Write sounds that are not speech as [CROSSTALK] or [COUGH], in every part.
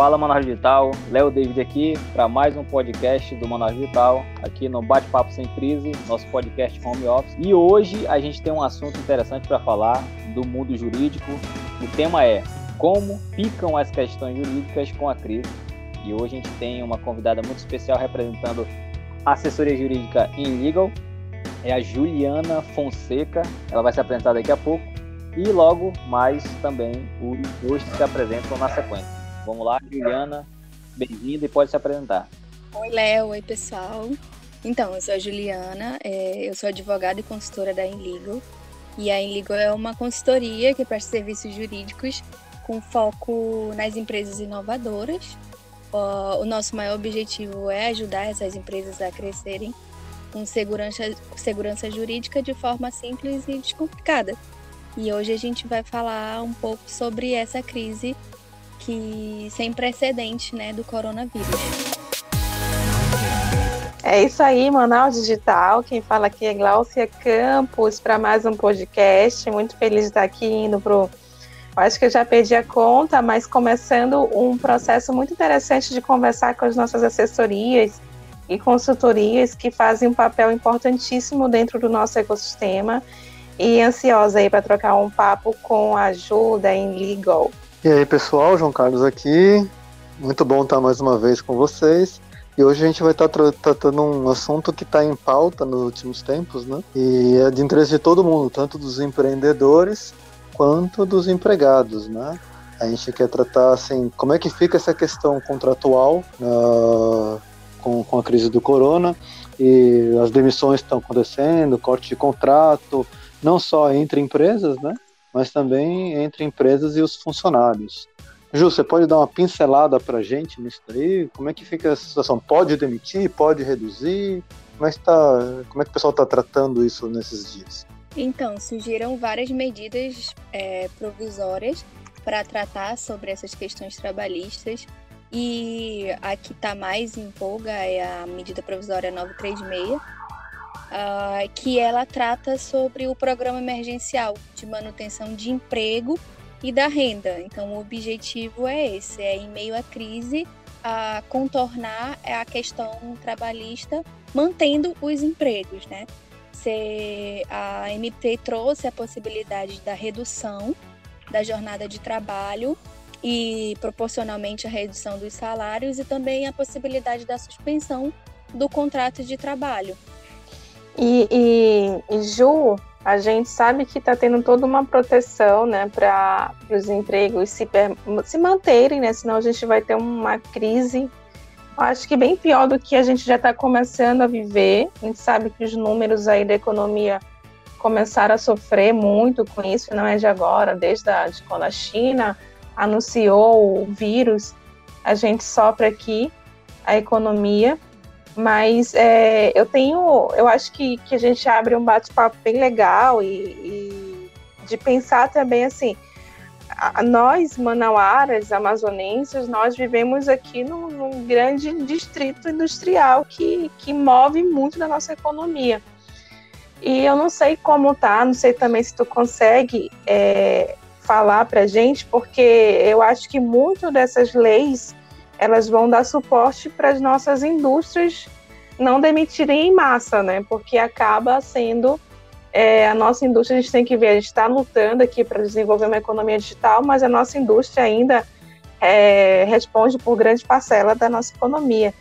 Fala Manaus Digital, Léo David aqui para mais um podcast do Manaus Digital, aqui no Bate-Papo Sem Crise, nosso podcast Home Office. E hoje a gente tem um assunto interessante para falar do mundo jurídico. O tema é como ficam as questões jurídicas com a crise. E hoje a gente tem uma convidada muito especial representando a assessoria jurídica em Legal, é a Juliana Fonseca. Ela vai se apresentar daqui a pouco. E logo mais também os dois se apresentam na sequência. Vamos lá, Juliana, bem-vinda e pode se apresentar. Oi, Léo, oi, pessoal. Então, eu sou a Juliana, é, eu sou advogada e consultora da Inlegal. E a Inlegal é uma consultoria que presta serviços jurídicos com foco nas empresas inovadoras. O nosso maior objetivo é ajudar essas empresas a crescerem com segurança, segurança jurídica de forma simples e descomplicada. E hoje a gente vai falar um pouco sobre essa crise sem precedente, né, do coronavírus. É isso aí, Manaus Digital. Quem fala aqui é Glaucia Campos para mais um podcast. Muito feliz de estar aqui indo pro. Acho que eu já perdi a conta, mas começando um processo muito interessante de conversar com as nossas assessorias e consultorias que fazem um papel importantíssimo dentro do nosso ecossistema e ansiosa aí para trocar um papo com a ajuda em Legal. E aí, pessoal, João Carlos aqui. Muito bom estar mais uma vez com vocês. E hoje a gente vai estar tratando um assunto que está em pauta nos últimos tempos, né? E é de interesse de todo mundo, tanto dos empreendedores quanto dos empregados, né? A gente quer tratar assim, como é que fica essa questão contratual uh, com, com a crise do corona e as demissões estão acontecendo, corte de contrato, não só entre empresas, né, mas também entre empresas e os funcionários. Ju, você pode dar uma pincelada para a gente nisso daí? Como é que fica essa situação? Pode demitir? Pode reduzir? Como é que, tá, como é que o pessoal está tratando isso nesses dias? Então, surgiram várias medidas é, provisórias para tratar sobre essas questões trabalhistas e a que está mais em voga é a medida provisória 936, uh, que ela trata sobre o programa emergencial de manutenção de emprego e da renda. Então, o objetivo é esse: é, em meio à crise, a contornar a questão trabalhista, mantendo os empregos, né? Se a MP trouxe a possibilidade da redução da jornada de trabalho e proporcionalmente a redução dos salários e também a possibilidade da suspensão do contrato de trabalho. E, e, e Ju, a gente sabe que está tendo toda uma proteção né, para os empregos se, se manterem, né, senão a gente vai ter uma crise, acho que bem pior do que a gente já está começando a viver. A gente sabe que os números aí da economia começaram a sofrer muito com isso, não é de agora, desde a, de quando a China anunciou o vírus, a gente sopra aqui a economia, mas é, eu tenho, eu acho que, que a gente abre um bate-papo bem legal e, e, de pensar também assim, a, nós manauaras, amazonenses, nós vivemos aqui num, num, grande distrito industrial que, que move muito da nossa economia. E eu não sei como tá, não sei também se tu consegue é, falar para gente, porque eu acho que muito dessas leis elas vão dar suporte para as nossas indústrias não demitirem em massa, né? Porque acaba sendo é, a nossa indústria, a gente tem que ver, a gente está lutando aqui para desenvolver uma economia digital, mas a nossa indústria ainda é, responde por grande parcela da nossa economia.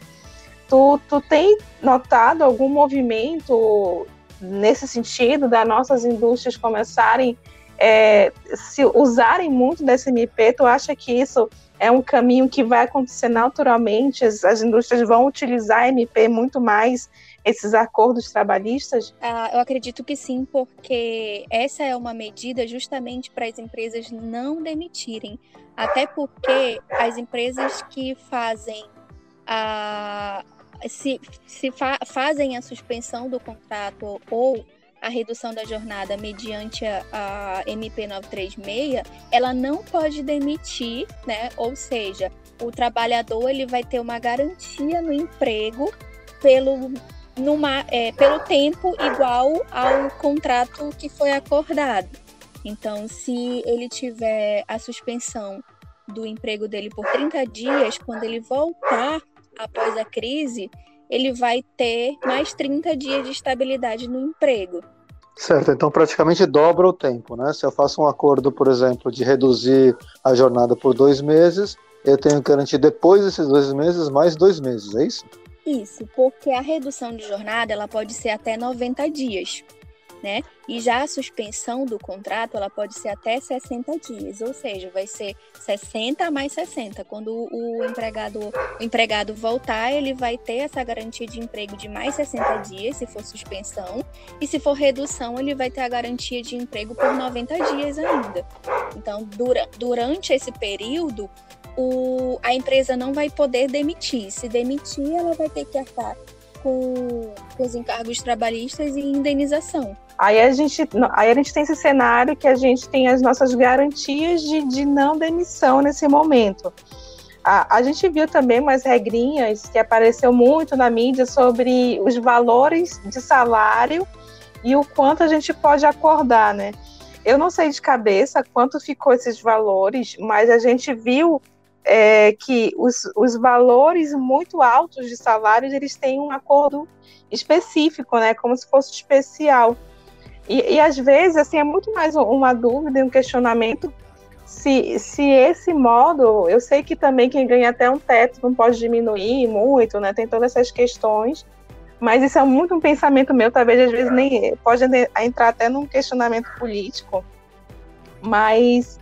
Tu, tu tem notado algum movimento nesse sentido, das nossas indústrias começarem é, se usarem muito desse MP, tu acha que isso é um caminho que vai acontecer naturalmente? As, as indústrias vão utilizar MP muito mais esses acordos trabalhistas? Ah, eu acredito que sim, porque essa é uma medida justamente para as empresas não demitirem. Até porque as empresas que fazem a. Se, se fa, fazem a suspensão do contrato ou a redução da jornada mediante a, a MP 936, ela não pode demitir, né? Ou seja, o trabalhador ele vai ter uma garantia no emprego pelo, numa, é, pelo tempo igual ao contrato que foi acordado. Então, se ele tiver a suspensão do emprego dele por 30 dias, quando ele voltar após a crise, ele vai ter mais 30 dias de estabilidade no emprego. Certo, então praticamente dobra o tempo, né? Se eu faço um acordo, por exemplo, de reduzir a jornada por dois meses, eu tenho que garantir depois desses dois meses mais dois meses, é isso? Isso, porque a redução de jornada ela pode ser até 90 dias né? E já a suspensão do contrato, ela pode ser até 60 dias, ou seja, vai ser 60 mais 60. Quando o empregado, o empregado voltar, ele vai ter essa garantia de emprego de mais 60 dias, se for suspensão, e se for redução, ele vai ter a garantia de emprego por 90 dias ainda. Então, dura, durante esse período, o, a empresa não vai poder demitir. Se demitir, ela vai ter que arcar com, com os encargos trabalhistas e indenização. Aí a gente, aí a gente tem esse cenário que a gente tem as nossas garantias de, de não demissão nesse momento. A, a gente viu também umas regrinhas que apareceu muito na mídia sobre os valores de salário e o quanto a gente pode acordar, né? Eu não sei de cabeça quanto ficou esses valores, mas a gente viu é, que os, os valores muito altos de salários eles têm um acordo específico, né? Como se fosse especial. E, e às vezes, assim, é muito mais uma dúvida um questionamento se, se esse modo, eu sei que também quem ganha até um teto não pode diminuir muito, né? Tem todas essas questões, mas isso é muito um pensamento meu, talvez às vezes nem pode entrar até num questionamento político. Mas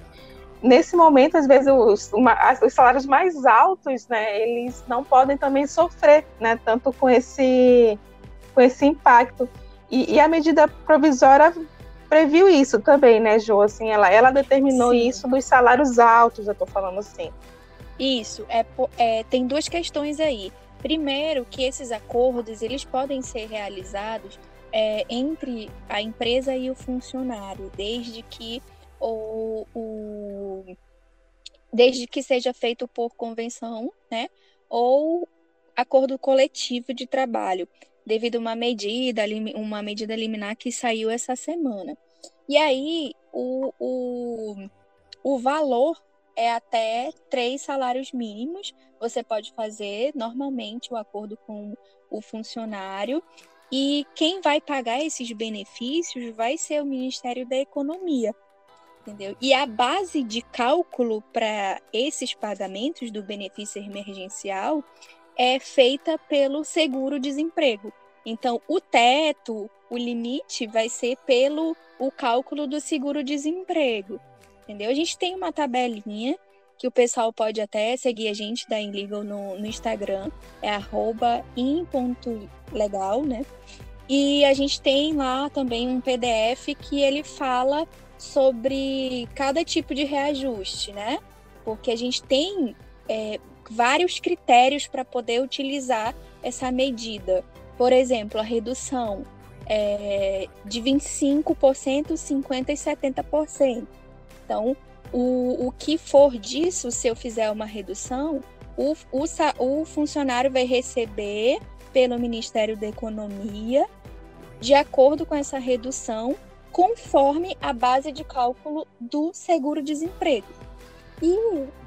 nesse momento, às vezes, os, uma, os salários mais altos, né, eles não podem também sofrer, né, tanto com esse, com esse impacto. E, e, a medida provisória previu isso também, né, Jo? Assim, ela, ela determinou Sim. isso dos salários altos, eu estou falando assim. Isso, é, é, tem duas questões aí. Primeiro, que esses acordos eles podem ser realizados é, entre a empresa e o funcionário, desde que o, o desde que seja feito por convenção, né, ou acordo coletivo de trabalho devido a uma medida, uma medida liminar que saiu essa semana. E aí, o, o, o valor é até três salários mínimos. Você pode fazer normalmente o acordo com o funcionário. E quem vai pagar esses benefícios vai ser o Ministério da Economia. Entendeu? E a base de cálculo para esses pagamentos do benefício emergencial é feita pelo seguro-desemprego. Então, o teto, o limite vai ser pelo o cálculo do seguro-desemprego. Entendeu? A gente tem uma tabelinha que o pessoal pode até seguir a gente da Inlegal no, no Instagram, é in.legal, né? E a gente tem lá também um PDF que ele fala sobre cada tipo de reajuste, né? Porque a gente tem é, vários critérios para poder utilizar essa medida. Por exemplo, a redução é, de 25%, 50% e 70%. Então, o, o que for disso, se eu fizer uma redução, o, o, o funcionário vai receber pelo Ministério da Economia, de acordo com essa redução, conforme a base de cálculo do seguro-desemprego. E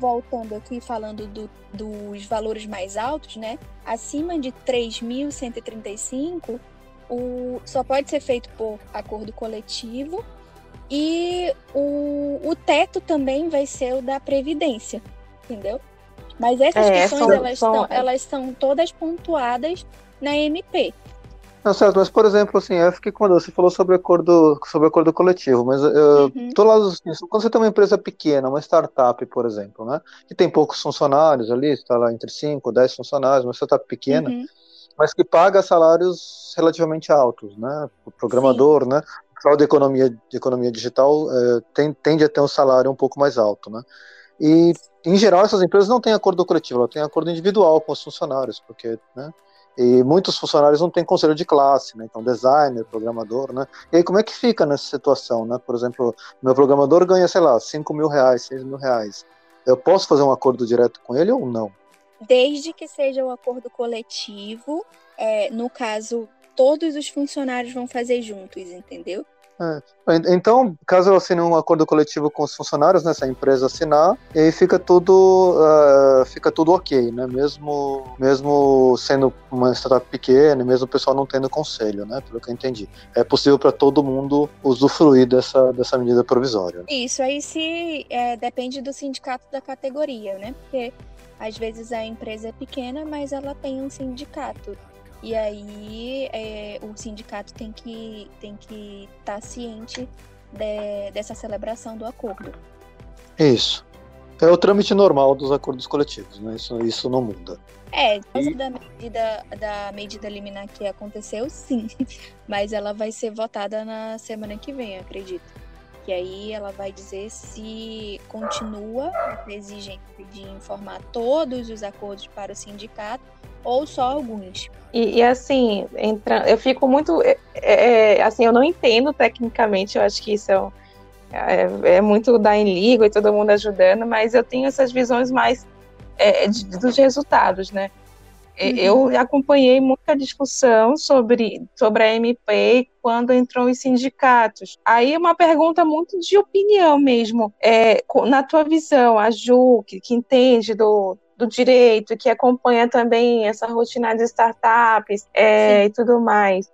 voltando aqui falando do, dos valores mais altos, né? Acima de 3.135, o, só pode ser feito por acordo coletivo e o, o teto também vai ser o da Previdência, entendeu? Mas essas é, questões, são, elas, são, estão, elas são todas pontuadas na MP. Não, certo, mas por exemplo, assim, eu fiquei quando você falou sobre acordo, sobre acordo coletivo, mas eu uhum. tô lá, assim, quando você tem uma empresa pequena, uma startup, por exemplo, né, que tem poucos funcionários ali, está lá entre 5, 10 funcionários, uma startup pequena, uhum. mas que paga salários relativamente altos, né, o programador, Sim. né, o pessoal de economia, de economia digital é, tem, tende a ter um salário um pouco mais alto, né, e em geral essas empresas não têm acordo coletivo, elas têm acordo individual com os funcionários, porque, né, e muitos funcionários não têm conselho de classe, né? Então, designer, programador, né? E aí, como é que fica nessa situação, né? Por exemplo, meu programador ganha, sei lá, 5 mil reais, 6 mil reais. Eu posso fazer um acordo direto com ele ou não? Desde que seja um acordo coletivo, é, no caso, todos os funcionários vão fazer juntos, entendeu? É. Então, caso assine um acordo coletivo com os funcionários, né, se a empresa assinar, e aí fica tudo, uh, fica tudo ok, né? Mesmo, mesmo sendo uma startup pequena, mesmo o pessoal não tendo conselho, né? Pelo que eu entendi. É possível para todo mundo usufruir dessa, dessa medida provisória. Isso aí se é, depende do sindicato da categoria, né? Porque às vezes a empresa é pequena, mas ela tem um sindicato. E aí é, o sindicato tem que tem que estar tá ciente de, dessa celebração do acordo. Isso. É o trâmite normal dos acordos coletivos, né? Isso, isso não muda. É, e... da medida, da medida liminar que aconteceu, sim. [LAUGHS] Mas ela vai ser votada na semana que vem, acredito. Que aí ela vai dizer se continua a exigência de informar todos os acordos para o sindicato ou só alguns. E, e assim, entra, eu fico muito. É, é, assim, eu não entendo tecnicamente, eu acho que isso é, é, é muito da em liga e todo mundo ajudando, mas eu tenho essas visões mais é, de, dos resultados, né? Uhum. Eu acompanhei muita discussão sobre, sobre a MP quando entrou os sindicatos. Aí uma pergunta muito de opinião mesmo. É, na tua visão, a Ju, que, que entende do, do direito, que acompanha também essa rotina de startups é, e tudo mais.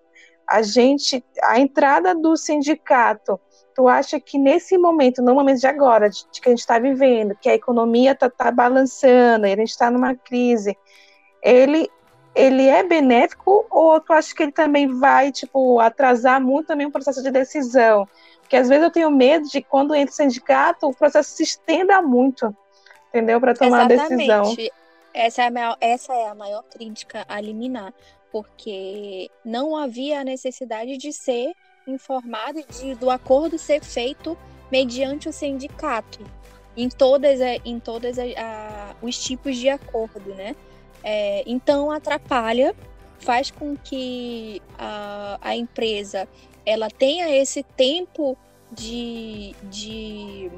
A gente, a entrada do sindicato, tu acha que nesse momento, no momento de agora, de, de que a gente está vivendo, que a economia está tá balançando, a gente está numa crise, ele ele é benéfico ou tu acha que ele também vai tipo atrasar muito também o processo de decisão? Porque às vezes eu tenho medo de quando entra o sindicato o processo se estenda muito entendeu? Para tomar Exatamente. a decisão. Essa é a, maior, essa é a maior crítica a liminar, porque não havia a necessidade de ser informado de, do acordo ser feito mediante o sindicato em todas, em todas a, a, os tipos de acordo, né? É, então atrapalha, faz com que a, a empresa ela tenha esse tempo de, de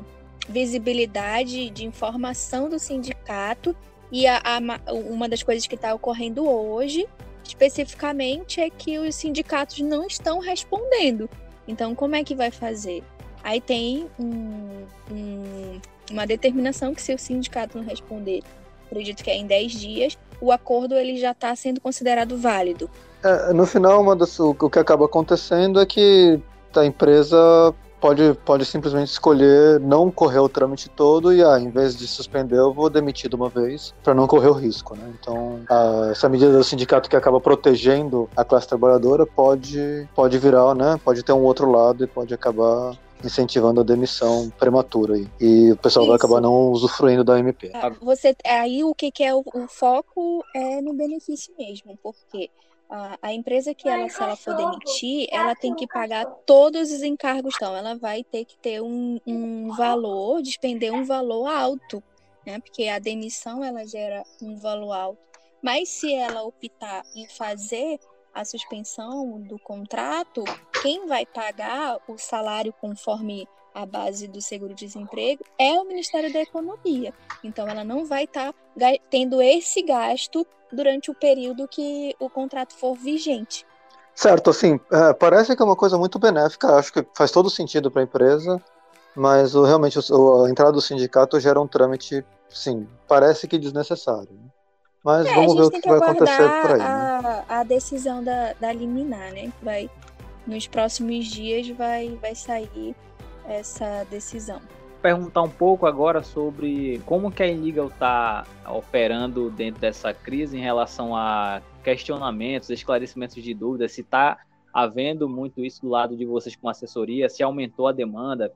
visibilidade de informação do sindicato e a, a, uma das coisas que está ocorrendo hoje, especificamente, é que os sindicatos não estão respondendo. Então, como é que vai fazer? Aí tem um, um, uma determinação que se o sindicato não responder, acredito que é em 10 dias, o acordo ele já está sendo considerado válido. É, no final, das, o, o que acaba acontecendo é que a empresa pode, pode simplesmente escolher não correr o trâmite todo e, ah, em vez de suspender, eu vou demitir de uma vez para não correr o risco, né? Então, a, essa medida do sindicato que acaba protegendo a classe trabalhadora pode, pode virar, né? Pode ter um outro lado e pode acabar incentivando a demissão prematura aí. E o pessoal Isso. vai acabar não usufruindo da MP. Ah, você, aí o que, que é o, o foco é no benefício mesmo, porque a, a empresa que ela, se ela for demitir, ela tem que pagar todos os encargos. Então, ela vai ter que ter um, um valor, despender um valor alto, né? Porque a demissão, ela gera um valor alto. Mas se ela optar em fazer a suspensão do contrato, quem vai pagar o salário conforme a base do seguro-desemprego é o Ministério da Economia. Então, ela não vai estar tá tendo esse gasto durante o período que o contrato for vigente. Certo, assim, é, parece que é uma coisa muito benéfica, acho que faz todo sentido para a empresa, mas o, realmente o, a entrada do sindicato gera um trâmite, sim, parece que desnecessário. Né? Mas é, vamos ver o que, que vai acontecer por aí. A, né? a decisão da, da liminar, né? Vai, nos próximos dias vai, vai sair essa decisão. Perguntar um pouco agora sobre como que a Illegal está operando dentro dessa crise em relação a questionamentos, esclarecimentos de dúvidas, se está havendo muito isso do lado de vocês com assessoria, se aumentou a demanda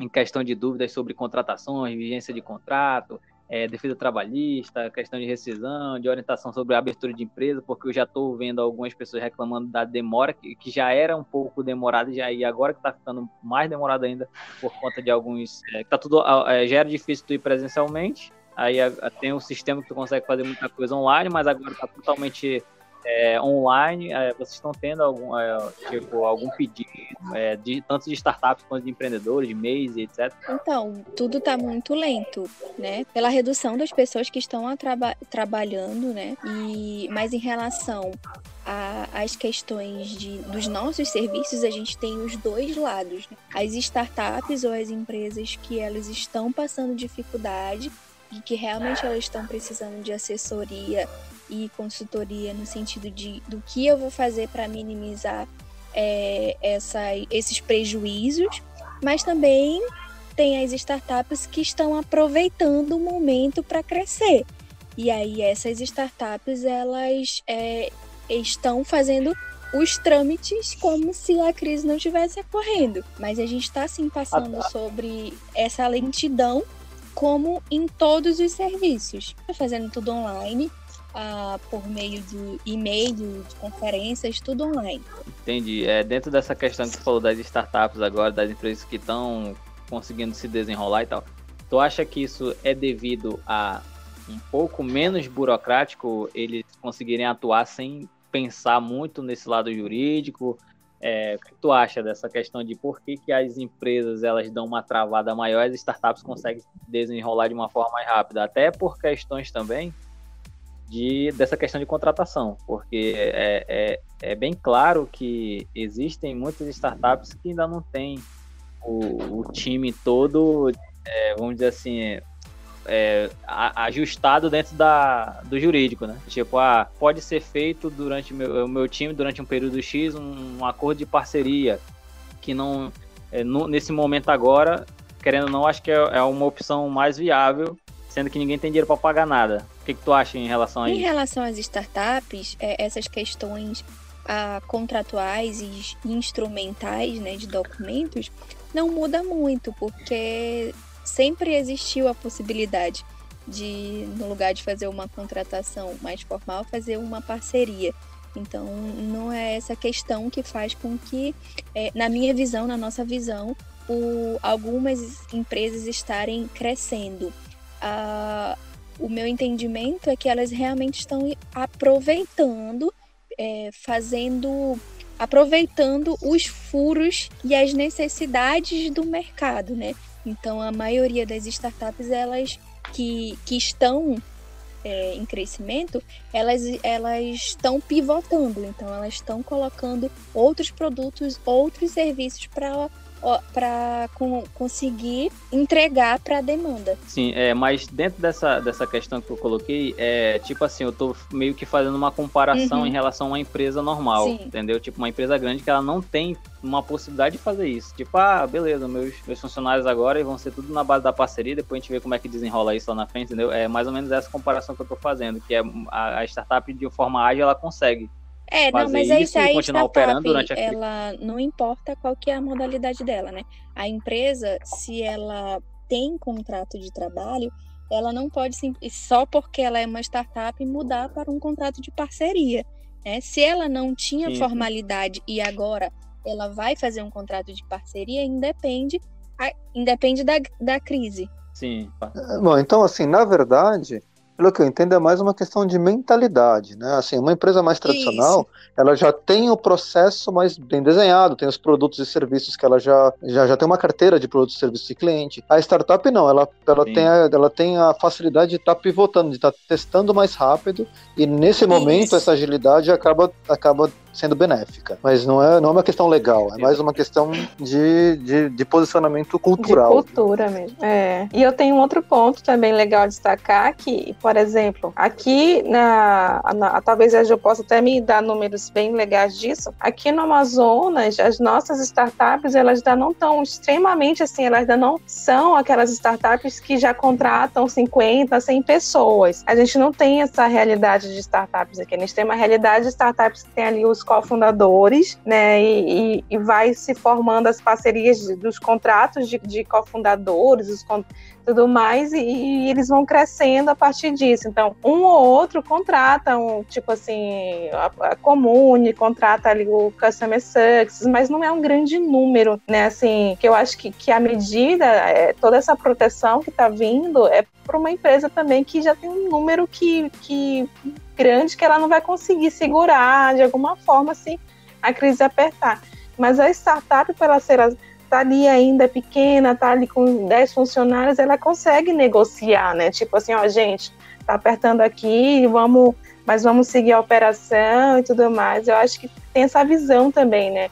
em questão de dúvidas sobre contratações, vigência de contrato, é, defesa trabalhista, questão de rescisão, de orientação sobre a abertura de empresa, porque eu já estou vendo algumas pessoas reclamando da demora, que, que já era um pouco demorada, já, e agora que está ficando mais demorado ainda por conta de alguns. É, tá tudo, é, já era difícil tu ir presencialmente, aí tem um sistema que tu consegue fazer muita coisa online, mas agora está totalmente é, online, é, vocês estão tendo algum, é, tipo, algum pedido, é, de, tanto de startups quanto de empreendedores, de MEIs etc? Então, tudo está muito lento, né? Pela redução das pessoas que estão traba trabalhando, né? E, mas em relação as questões de, dos nossos serviços, a gente tem os dois lados. Né? As startups ou as empresas que elas estão passando dificuldade e que realmente elas estão precisando de assessoria e consultoria no sentido de do que eu vou fazer para minimizar é, essa, esses prejuízos, mas também tem as startups que estão aproveitando o momento para crescer. E aí essas startups elas é, estão fazendo os trâmites como se a crise não estivesse ocorrendo. Mas a gente está sim passando ah, tá. sobre essa lentidão como em todos os serviços. Fazendo tudo online, uh, por meio de e-mail, de conferências, tudo online. Entendi. É, dentro dessa questão que você falou das startups agora, das empresas que estão conseguindo se desenrolar e tal, tu acha que isso é devido a um pouco menos burocrático eles conseguirem atuar sem pensar muito nesse lado jurídico? É, o que tu acha dessa questão de por que, que as empresas elas dão uma travada maior e as startups conseguem desenrolar de uma forma mais rápida? Até por questões também de, dessa questão de contratação, porque é, é, é bem claro que existem muitas startups que ainda não têm o, o time todo, é, vamos dizer assim, é, ajustado dentro da, do jurídico, né? Tipo, ah, pode ser feito durante o meu, meu time, durante um período X, um, um acordo de parceria que não, é, no, nesse momento agora, querendo ou não, acho que é, é uma opção mais viável, sendo que ninguém tem dinheiro para pagar nada. O que, que, tu acha em relação a em isso? Em relação às startups, é, essas questões ah, contratuais e instrumentais né, de documentos não muda muito, porque sempre existiu a possibilidade de, no lugar de fazer uma contratação mais formal, fazer uma parceria. Então, não é essa questão que faz com que, é, na minha visão, na nossa visão, o, algumas empresas estarem crescendo. Ah, o meu entendimento é que elas realmente estão aproveitando, é, fazendo aproveitando os furos e as necessidades do mercado, né? Então, a maioria das startups, elas que, que estão é, em crescimento, elas, elas estão pivotando. Então, elas estão colocando outros produtos, outros serviços para para conseguir entregar para a demanda. Sim, é, mas dentro dessa, dessa questão que eu coloquei, é tipo assim, eu estou meio que fazendo uma comparação uhum. em relação a uma empresa normal, Sim. entendeu? Tipo, uma empresa grande que ela não tem uma possibilidade de fazer isso. Tipo, ah, beleza, meus, meus funcionários agora vão ser tudo na base da parceria, depois a gente vê como é que desenrola isso lá na frente, entendeu? É mais ou menos essa comparação que eu estou fazendo, que é a, a startup de forma ágil, ela consegue é, não, mas é isso aí continuar operando durante a ela não importa qual que é a modalidade dela, né? A empresa, se ela tem contrato de trabalho, ela não pode só porque ela é uma startup mudar para um contrato de parceria. Né? Se ela não tinha Sim. formalidade e agora ela vai fazer um contrato de parceria, independe, independe da, da crise. Sim. Bom, então assim, na verdade, pelo que eu entendo, é mais uma questão de mentalidade, né? Assim, uma empresa mais tradicional, Isso. ela já tem o processo mais bem desenhado, tem os produtos e serviços que ela já, já, já tem uma carteira de produtos e serviços de cliente. A startup não, ela, ela, tem, a, ela tem a facilidade de estar tá pivotando, de estar tá testando mais rápido, e nesse momento Isso. essa agilidade acaba, acaba sendo benéfica. Mas não é, não é uma questão legal, é mais uma questão de, de, de posicionamento cultural. De cultura mesmo. É. E eu tenho um outro ponto também legal destacar que, por exemplo, aqui na, na talvez Jo possa até me dar números bem legais disso. Aqui no Amazonas, as nossas startups, elas ainda não estão extremamente assim, elas ainda não são aquelas startups que já contratam 50, 100 pessoas. A gente não tem essa realidade de startups aqui. A gente tem uma realidade de startups que tem ali os cofundadores, né? E, e, e, vai se formando as parcerias dos contratos de, de cofundadores, os tudo mais, e, e, eles vão crescendo a partir disso. Então, um ou outro contrata um, tipo assim, a, a Comune, contrata ali o Customer Success, mas não é um grande número, né? Assim, que eu acho que, que a medida, é, toda essa proteção que está vindo é para uma empresa também que já tem um número que, que grande que ela não vai conseguir segurar de alguma forma se a crise apertar. Mas a startup, para ela ser tá ali ainda pequena, tá ali com 10 funcionários, ela consegue negociar, né? Tipo assim, ó, gente, tá apertando aqui, vamos mas vamos seguir a operação e tudo mais. Eu acho que tem essa visão também, né?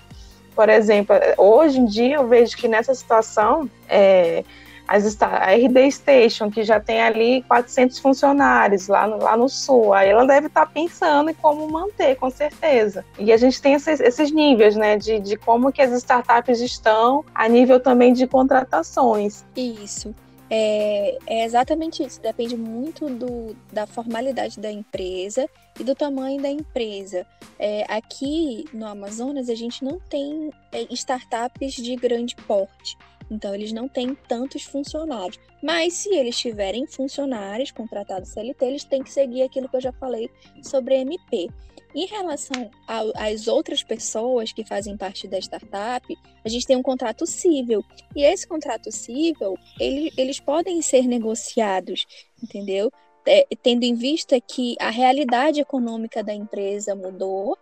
Por exemplo, hoje em dia eu vejo que nessa situação, é, as, a RD Station, que já tem ali 400 funcionários lá no, lá no sul, aí ela deve estar tá pensando em como manter, com certeza. E a gente tem esses, esses níveis, né, de, de como que as startups estão a nível também de contratações. Isso. É, é, exatamente isso. Depende muito do, da formalidade da empresa e do tamanho da empresa. É, aqui no Amazonas, a gente não tem é, startups de grande porte. Então, eles não têm tantos funcionários. Mas, se eles tiverem funcionários contratados CLT, eles têm que seguir aquilo que eu já falei sobre MP. Em relação às outras pessoas que fazem parte da startup, a gente tem um contrato civil. E esse contrato civil, ele, eles podem ser negociados, entendeu? É, tendo em vista que a realidade econômica da empresa mudou,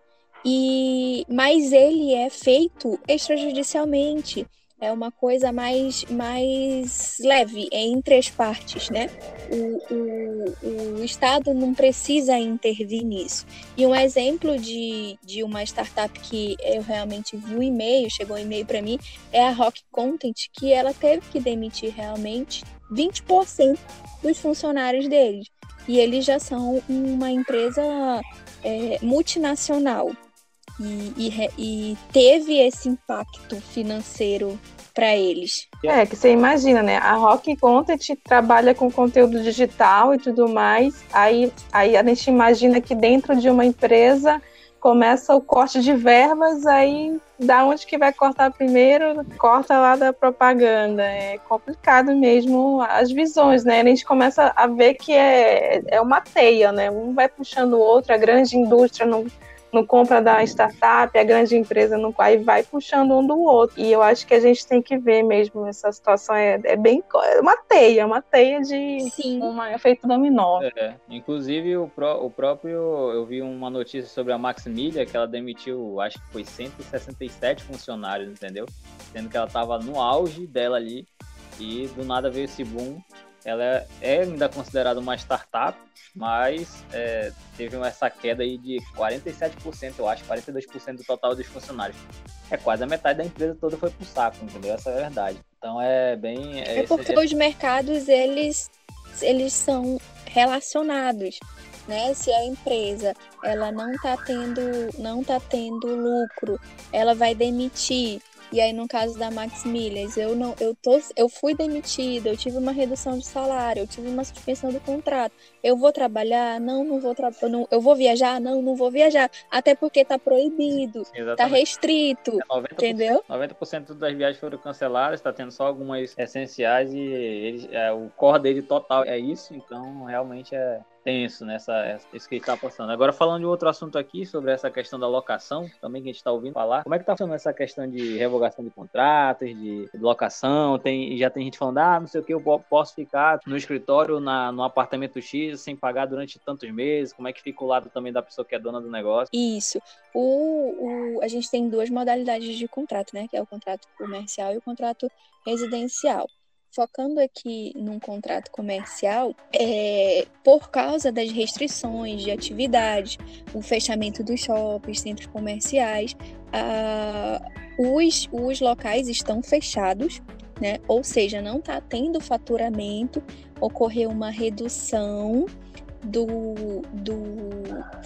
e mas ele é feito extrajudicialmente é uma coisa mais, mais leve é entre as partes, né? O, o, o Estado não precisa intervir nisso. E um exemplo de, de uma startup que eu realmente vi um e-mail, chegou um e-mail para mim, é a Rock Content, que ela teve que demitir realmente 20% dos funcionários deles. E eles já são uma empresa é, multinacional e, e, e teve esse impacto financeiro para eles. É, que você imagina, né? A Rock Content trabalha com conteúdo digital e tudo mais. Aí, aí a gente imagina que dentro de uma empresa começa o corte de verbas, aí da onde que vai cortar primeiro? Corta lá da propaganda. É complicado mesmo as visões, né? A gente começa a ver que é, é uma teia, né? Um vai puxando o outro, a grande indústria não não compra da startup, a grande empresa não aí vai puxando um do outro. E eu acho que a gente tem que ver mesmo essa situação é, é bem é uma teia, uma teia de Sim. um efeito dominó. É, inclusive o, pró, o próprio eu vi uma notícia sobre a Maximília que ela demitiu, acho que foi 167 funcionários, entendeu? Sendo que ela estava no auge dela ali e do nada veio esse boom ela é ainda considerada uma startup, mas é, teve essa queda aí de 47%, eu acho, 42% do total dos funcionários. É quase a metade da empresa toda foi pro saco, entendeu? Essa é a verdade. Então é bem. É, é porque esse... os mercados eles, eles são relacionados. Né? Se a empresa ela não está tendo não tá tendo lucro, ela vai demitir e aí, no caso da Max Milhas, eu não, eu tô, eu fui demitida, eu tive uma redução de salário, eu tive uma suspensão do contrato. Eu vou trabalhar? Não, não vou trabalhar. Eu vou viajar? Não, não vou viajar. Até porque tá proibido, tá Exatamente. tá restrito. É 90%, entendeu? 90% das viagens foram canceladas, tá tendo só algumas essenciais e ele, é, o core dele total é isso, então realmente é tenso nessa isso que está passando. Agora falando de outro assunto aqui sobre essa questão da locação, também que a gente está ouvindo falar, como é que está funcionando essa questão de revogação de contratos, de, locação? Tem já tem gente falando, ah, não sei o que, eu posso ficar no escritório na no apartamento X sem pagar durante tantos meses. Como é que fica o lado também da pessoa que é dona do negócio? Isso. O, o a gente tem duas modalidades de contrato, né? Que é o contrato comercial e o contrato residencial focando aqui num contrato comercial, é, por causa das restrições de atividade, o fechamento dos shoppings, centros comerciais, os, os locais estão fechados, né? ou seja, não está tendo faturamento, ocorreu uma redução do, do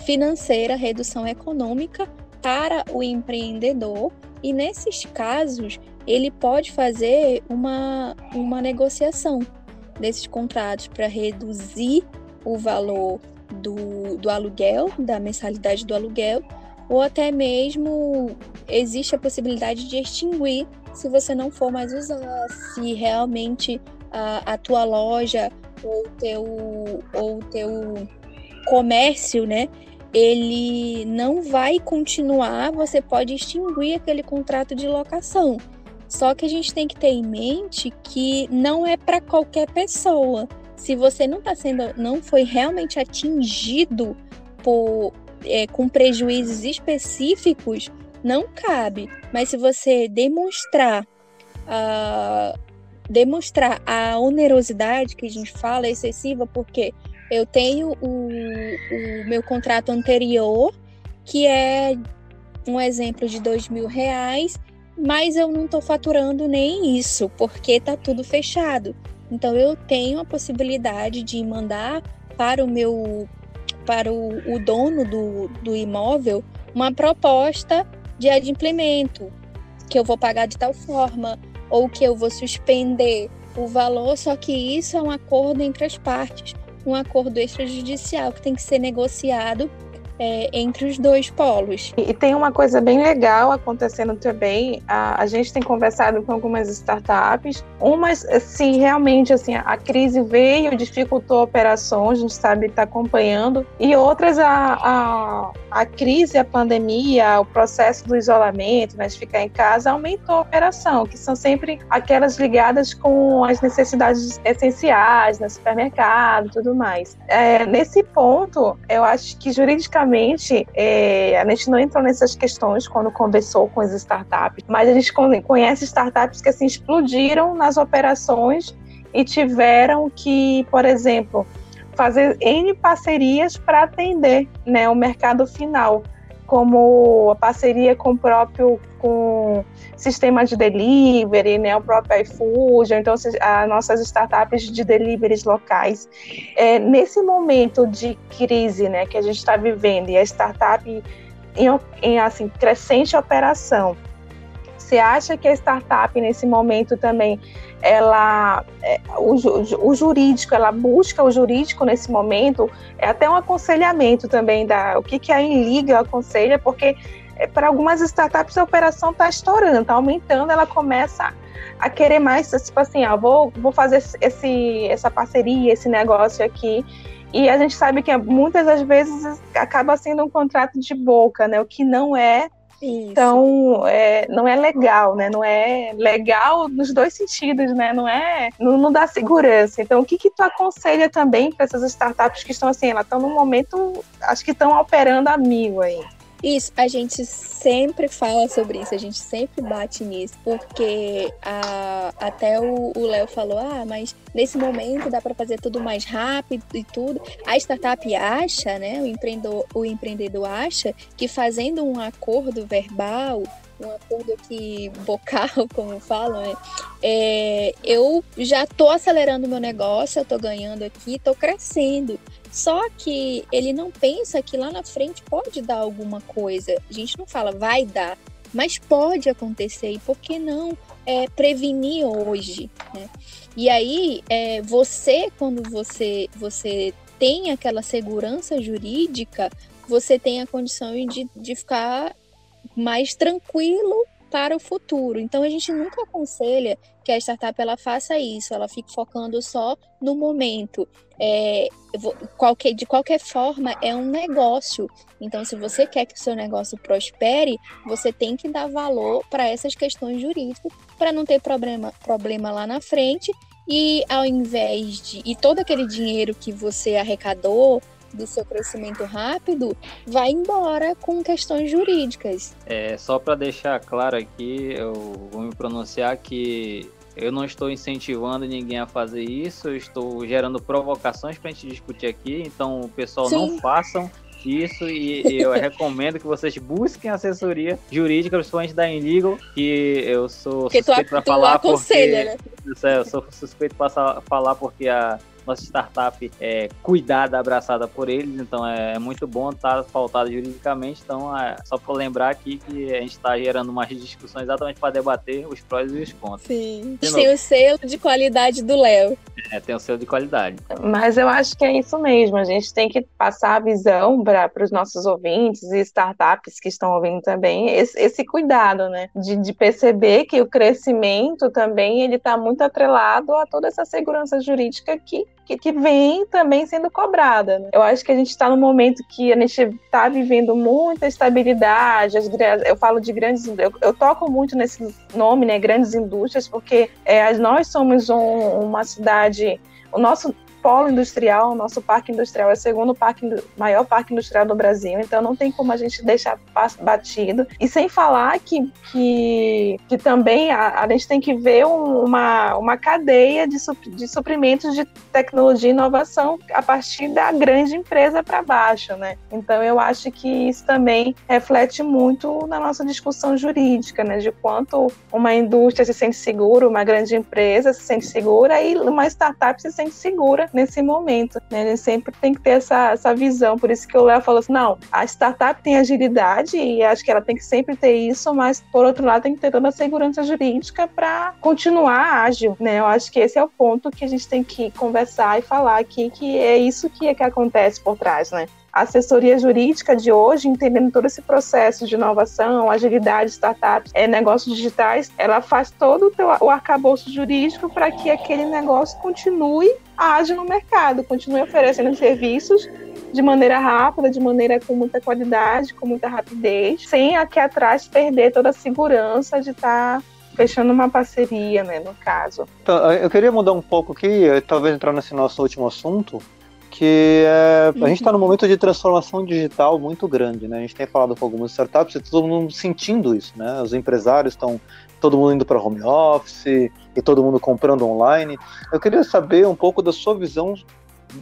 financeira, redução econômica para o empreendedor, e nesses casos ele pode fazer uma, uma negociação desses contratos para reduzir o valor do, do aluguel, da mensalidade do aluguel, ou até mesmo existe a possibilidade de extinguir se você não for mais usar, se realmente a, a tua loja ou teu ou teu comércio, né, ele não vai continuar, você pode extinguir aquele contrato de locação. Só que a gente tem que ter em mente que não é para qualquer pessoa. Se você não está sendo, não foi realmente atingido por, é, com prejuízos específicos, não cabe. Mas se você demonstrar uh, demonstrar a onerosidade que a gente fala excessiva, porque eu tenho o, o meu contrato anterior, que é um exemplo de dois mil reais, mas eu não estou faturando nem isso, porque está tudo fechado. Então eu tenho a possibilidade de mandar para o meu para o, o dono do, do imóvel uma proposta de adimplemento, que eu vou pagar de tal forma, ou que eu vou suspender o valor, só que isso é um acordo entre as partes, um acordo extrajudicial que tem que ser negociado é, entre os dois polos. E, tem uma coisa bem legal acontecendo também. A, a gente tem conversado com algumas startups. Umas, se realmente assim, a crise veio, dificultou operações, a gente sabe, está acompanhando. E outras, a, a, a crise, a pandemia, o processo do isolamento, né, de ficar em casa, aumentou a operação, que são sempre aquelas ligadas com as necessidades essenciais, no supermercado e tudo mais. É, nesse ponto, eu acho que juridicamente é, a gente não entrou nessas questões quando conversou com as startups, mas a gente conhece startups que assim explodiram nas operações e tiveram que, por exemplo, fazer N parcerias para atender né, o mercado final como a parceria com o próprio com sistema de delivery, né, o próprio iFood, então as nossas startups de deliveries locais. É, nesse momento de crise, né, que a gente está vivendo e a startup em, em assim crescente operação, você acha que a startup nesse momento também ela é, o, o, jurídico, ela busca o jurídico nesse momento, é até um aconselhamento também da o que, que a Enliga aconselha, porque é, para algumas startups a operação está estourando, está aumentando, ela começa a querer mais, tipo assim, ó, vou, vou fazer esse, essa parceria, esse negócio aqui. E a gente sabe que muitas das vezes acaba sendo um contrato de boca, né? O que não é isso. Então, é, não é legal, né? Não é legal nos dois sentidos, né? Não é, não, não dá segurança. Então, o que que tu aconselha também para essas startups que estão assim, elas estão no momento, acho que estão operando a mil aí? Isso, a gente sempre fala sobre isso, a gente sempre bate nisso, porque a, até o Léo falou, ah, mas nesse momento dá para fazer tudo mais rápido e tudo. A startup acha, né, o empreendedor, o empreendedor acha que fazendo um acordo verbal, um acordo aqui bocal, [LAUGHS] como falam, né? É, eu já estou acelerando meu negócio, eu estou ganhando aqui, estou crescendo. Só que ele não pensa que lá na frente pode dar alguma coisa. A gente não fala vai dar, mas pode acontecer. E por que não é, prevenir hoje? Né? E aí, é, você, quando você, você tem aquela segurança jurídica, você tem a condição de, de ficar mais tranquilo para o futuro. Então a gente nunca aconselha que a startup ela faça isso, ela fique focando só no momento. É, qualquer, de qualquer forma, é um negócio. Então, se você quer que o seu negócio prospere, você tem que dar valor para essas questões jurídicas para não ter problema, problema lá na frente. E ao invés de. E todo aquele dinheiro que você arrecadou do seu crescimento rápido vai embora com questões jurídicas. É, só para deixar claro aqui, eu vou me pronunciar que eu não estou incentivando ninguém a fazer isso, eu estou gerando provocações para a gente discutir aqui, então o pessoal Sim. não façam isso e eu [LAUGHS] recomendo que vocês busquem assessoria jurídica, principalmente da Inlegal, que eu sou suspeito para falar porque... Né? Eu sou suspeito para falar porque a nossa startup é cuidada, abraçada por eles, então é, é muito bom estar tá pautado juridicamente. Então, é só para lembrar aqui que a gente está gerando uma discussão exatamente para debater os prós e os contras. Sim, tem o selo de qualidade do Léo. É, tem o selo de qualidade. Mas eu acho que é isso mesmo, a gente tem que passar a visão para os nossos ouvintes e startups que estão ouvindo também, esse, esse cuidado, né, de, de perceber que o crescimento também ele está muito atrelado a toda essa segurança jurídica que que, que vem também sendo cobrada. Né? Eu acho que a gente está num momento que a gente está vivendo muita estabilidade. As, eu falo de grandes, eu, eu, toco muito nesse nome, né, grandes indústrias, porque é, nós somos um, uma cidade, o nosso polo industrial, nosso parque industrial é o segundo parque, maior parque industrial do Brasil, então não tem como a gente deixar batido. E sem falar que, que, que também a, a gente tem que ver uma, uma cadeia de, de suprimentos de tecnologia e inovação a partir da grande empresa para baixo, né? Então eu acho que isso também reflete muito na nossa discussão jurídica, né? De quanto uma indústria se sente segura, uma grande empresa se sente segura e uma startup se sente segura nesse momento. Né? Gente sempre tem que ter essa, essa visão. Por isso que o Léo falou assim: não, a startup tem agilidade e acho que ela tem que sempre ter isso, mas por outro lado tem que ter toda a segurança jurídica para continuar ágil. Né? Eu acho que esse é o ponto que a gente tem que conversar e falar aqui, que é isso que, é que acontece por trás. Né? A assessoria jurídica de hoje, entendendo todo esse processo de inovação, agilidade, startups, é, negócios digitais, ela faz todo o, teu, o arcabouço jurídico para que aquele negócio continue ágil no mercado, continue oferecendo serviços de maneira rápida, de maneira com muita qualidade, com muita rapidez, sem aqui atrás perder toda a segurança de estar tá fechando uma parceria, né, no caso. Então, eu queria mudar um pouco aqui, talvez entrar nesse nosso último assunto, que é, a gente está num momento de transformação digital muito grande, né? A gente tem falado com algumas startups e todo mundo sentindo isso, né? Os empresários estão todo mundo indo para home office e todo mundo comprando online. Eu queria saber um pouco da sua visão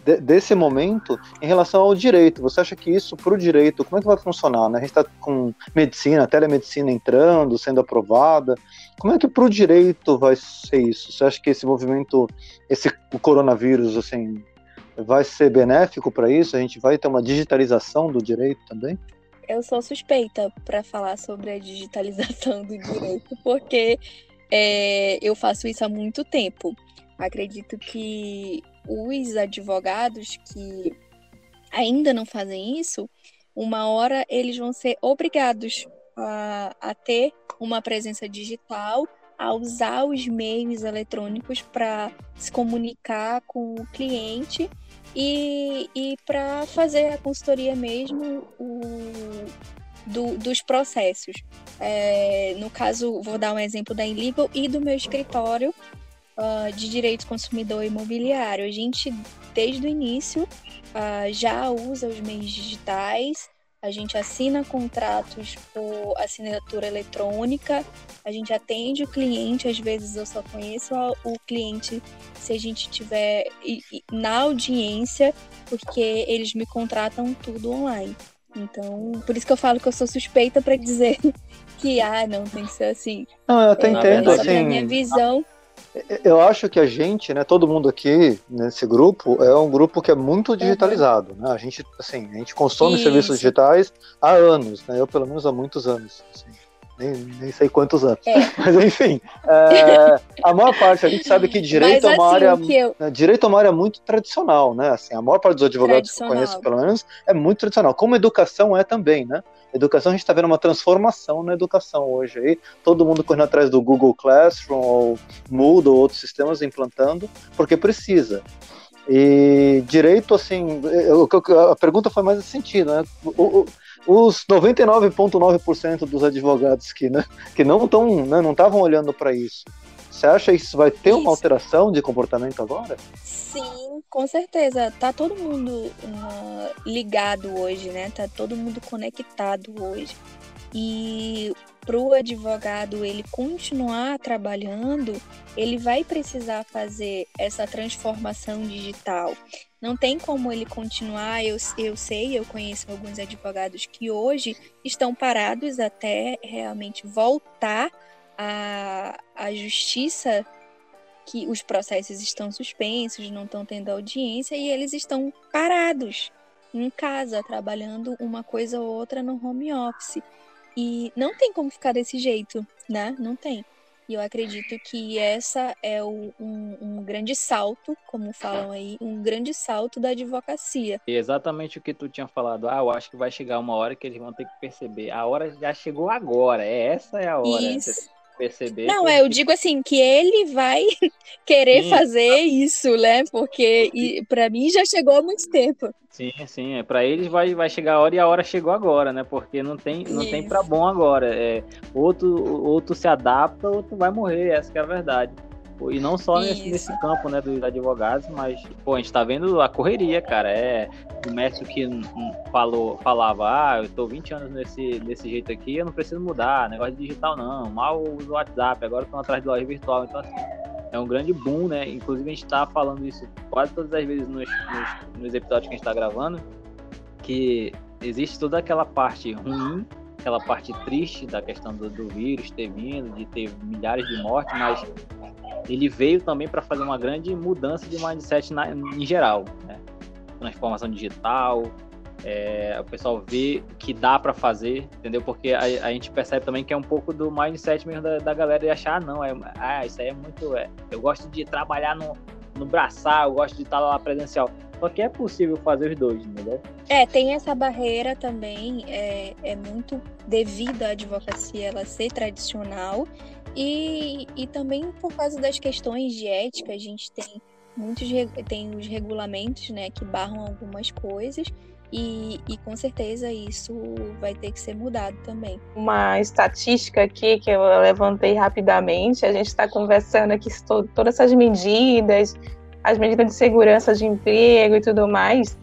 de, desse momento em relação ao direito. Você acha que isso para o direito, como é que vai funcionar? Né? A gente está com medicina, telemedicina entrando, sendo aprovada. Como é que para o direito vai ser isso? Você acha que esse movimento, esse o coronavírus, assim, vai ser benéfico para isso? A gente vai ter uma digitalização do direito também? Eu sou suspeita para falar sobre a digitalização do direito, porque é, eu faço isso há muito tempo. Acredito que os advogados que ainda não fazem isso, uma hora eles vão ser obrigados a, a ter uma presença digital a usar os meios eletrônicos para se comunicar com o cliente e, e para fazer a consultoria mesmo o, do, dos processos. É, no caso, vou dar um exemplo da Illegal e do meu escritório uh, de direito consumidor imobiliário. A gente, desde o início, uh, já usa os meios digitais a gente assina contratos por assinatura eletrônica, a gente atende o cliente, às vezes eu só conheço o cliente se a gente tiver na audiência, porque eles me contratam tudo online. Então, por isso que eu falo que eu sou suspeita para dizer [LAUGHS] que ah, não tem que ser assim. Não, eu até é, entendo, assim. A minha visão eu acho que a gente, né, todo mundo aqui nesse grupo, é um grupo que é muito digitalizado, né? A gente, assim, a gente consome Isso. serviços digitais há anos, né? Eu, pelo menos, há muitos anos. Assim, nem, nem sei quantos anos. É. [LAUGHS] Mas, enfim, é, a maior parte, a gente sabe que direito Mas, é uma assim, área... Eu... Direito é uma área muito tradicional, né? Assim, a maior parte dos advogados que eu conheço, pelo menos, é muito tradicional. Como educação é também, né? Educação, a gente está vendo uma transformação na educação hoje. Aí, todo mundo correndo atrás do Google Classroom, ou Moodle, ou outros sistemas implantando, porque precisa. E direito, assim, eu, a pergunta foi mais nesse sentido, né? O, o, os 99,9% dos advogados que, né, que não estão, né, não estavam olhando para isso. Você acha que isso vai ter isso. uma alteração de comportamento agora? Sim, com certeza. Tá todo mundo uh, ligado hoje, né? Tá todo mundo conectado hoje. E para o advogado ele continuar trabalhando, ele vai precisar fazer essa transformação digital. Não tem como ele continuar. Eu, eu sei, eu conheço alguns advogados que hoje estão parados até realmente voltar a, a justiça que os processos estão suspensos, não estão tendo audiência e eles estão parados em casa, trabalhando uma coisa ou outra no home office. E não tem como ficar desse jeito, né? Não tem. E eu acredito que essa é o, um, um, grande salto, como falam aí, um grande salto da advocacia. E exatamente o que tu tinha falado. Ah, eu acho que vai chegar uma hora que eles vão ter que perceber. A hora já chegou agora. É essa é a hora. Isso perceber. Não, é, eu digo assim, que ele vai [LAUGHS] querer sim. fazer isso, né? Porque para mim já chegou há muito tempo. Sim, sim, é para eles vai, vai chegar a hora e a hora chegou agora, né? Porque não tem não tem para bom agora. É, outro outro se adapta, outro vai morrer, essa é a verdade. E não só nesse, nesse, campo, né, dos advogados, mas, pô, a gente tá vendo a correria, cara. É o mestre que falou, falava, ah, eu tô 20 anos nesse, desse jeito aqui, eu não preciso mudar, negócio digital não, mal uso o WhatsApp, agora estão atrás de loja virtual. Então, assim, é um grande boom, né? Inclusive a gente tá falando isso quase todas as vezes nos, nos, nos episódios que a gente tá gravando, que existe toda aquela parte ruim aquela parte triste da questão do, do, vírus ter vindo, de ter milhares de mortes, mas ele veio também para fazer uma grande mudança de mindset na, em geral, né? transformação digital, é, o pessoal vê que dá para fazer, entendeu? Porque a, a, gente percebe também que é um pouco do mindset mesmo da, da galera de achar, ah, não, é, ah, isso aí é muito, é, eu gosto de trabalhar no, no braçar, eu gosto de estar lá presencial. Só que é possível fazer os dois, entendeu? É, tem essa barreira também, é, é muito devido à advocacia ela ser tradicional e, e também por causa das questões de ética, a gente tem muitos tem os regulamentos, né, que barram algumas coisas. E, e, com certeza isso vai ter que ser mudado também. Uma estatística aqui que eu levantei rapidamente, a gente está conversando aqui todas essas medidas, as medidas de segurança de emprego e tudo mais,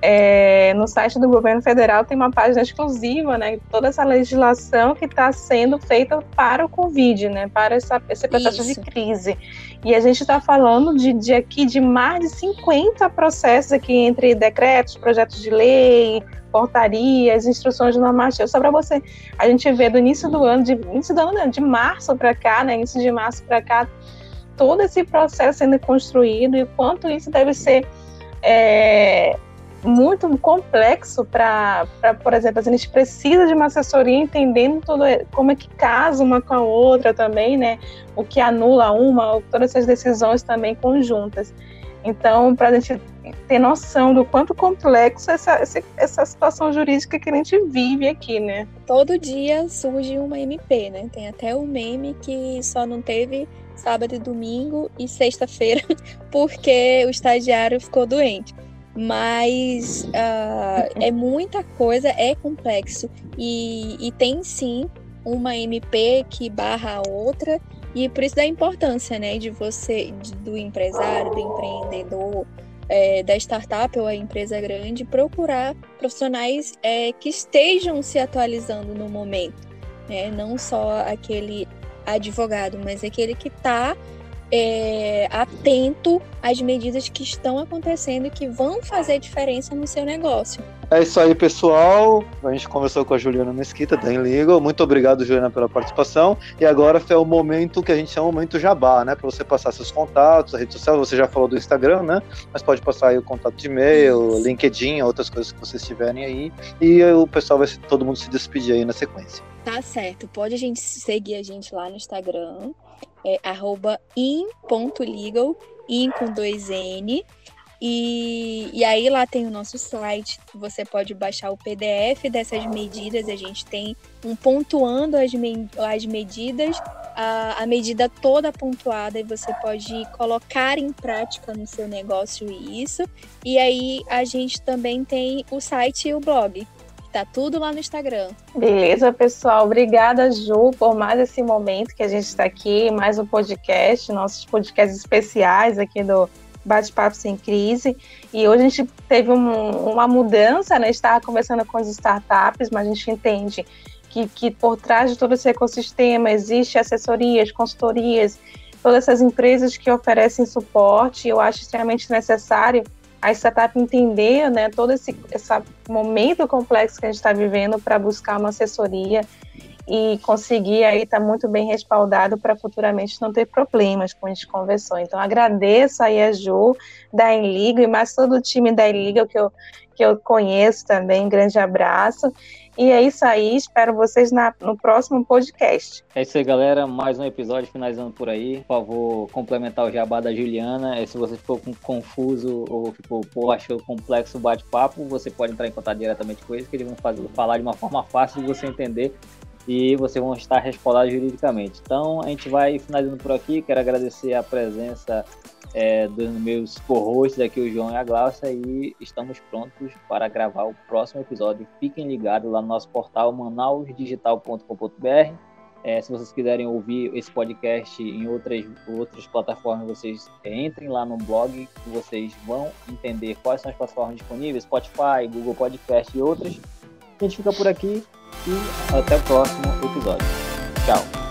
é, no site do governo federal tem uma página exclusiva, né? Toda essa legislação que está sendo feita para o Covid, né? Para essa, esse processo Isso. de crise. E a gente está falando de, de aqui de mais de 50 processos aqui entre decretos, projetos de lei, portarias, instruções de normativa. Só para você, a gente vê do início do ano, de início do ano, de março para cá, né? Início de março para cá, todo esse processo sendo construído e quanto isso deve ser é, muito complexo para, por exemplo, a gente precisa de uma assessoria entendendo tudo, como é que casa uma com a outra também, né? O que anula uma, todas essas decisões também conjuntas. Então, para a gente ter noção do quanto complexo essa, essa situação jurídica que a gente vive aqui, né? Todo dia surge uma MP, né? Tem até um meme que só não teve sábado e domingo e sexta-feira [LAUGHS] porque o estagiário ficou doente. Mas uh, [LAUGHS] é muita coisa, é complexo. E, e tem sim uma MP que barra a outra, e por isso da importância, né, de você, de, do empresário, do empreendedor, é, da startup ou a empresa grande, procurar profissionais é, que estejam se atualizando no momento, né? Não só aquele advogado, mas aquele que está é, atento às medidas que estão acontecendo e que vão fazer diferença no seu negócio. É isso aí, pessoal. A gente conversou com a Juliana Mesquita, da Inlegal. Muito obrigado, Juliana, pela participação. E agora é o momento que a gente chama o momento jabá, né? Para você passar seus contatos, a rede social. Você já falou do Instagram, né? Mas pode passar aí o contato de e-mail, LinkedIn, outras coisas que vocês tiverem aí. E o pessoal vai todo mundo se despedir aí na sequência. Tá certo. Pode a gente seguir a gente lá no Instagram é arroba in.legal, in com dois N. E, e aí lá tem o nosso site, você pode baixar o PDF dessas medidas, a gente tem um pontuando as, me, as medidas, a, a medida toda pontuada e você pode colocar em prática no seu negócio isso. E aí a gente também tem o site e o blog, Tá tudo lá no Instagram. Beleza, pessoal. Obrigada, Ju, por mais esse momento que a gente está aqui, mais um podcast, nossos podcasts especiais aqui do Bate-Papo Sem Crise. E hoje a gente teve um, uma mudança, né? Estava conversando com as startups, mas a gente entende que, que por trás de todo esse ecossistema existe assessorias, consultorias, todas essas empresas que oferecem suporte. Eu acho extremamente necessário a startup entender né, todo esse, esse momento complexo que a gente está vivendo para buscar uma assessoria e conseguir aí estar tá muito bem respaldado para futuramente não ter problemas, como a gente conversou. Então, agradeço aí a Ju da Enliga e mais todo o time da Enliga que eu, que eu conheço também. Grande abraço. E é isso aí, espero vocês na, no próximo podcast. É isso aí, galera. Mais um episódio finalizando por aí. Por favor, complementar o jabá da Juliana. É, se você ficou confuso ou ficou, pô, achou complexo o bate-papo, você pode entrar em contato diretamente com eles, que eles vão fazer, falar de uma forma fácil de você entender e vocês vão estar respaldados juridicamente. Então, a gente vai finalizando por aqui. Quero agradecer a presença é, dos meus co-hosts aqui, o João e a Glaucia, e estamos prontos para gravar o próximo episódio. Fiquem ligados lá no nosso portal manausdigital.com.br É, se vocês quiserem ouvir esse podcast em outras, outras plataformas, vocês entrem lá no blog vocês vão entender quais são as plataformas disponíveis, Spotify, Google Podcast e outras. A gente fica por aqui e até o próximo episódio. Tchau!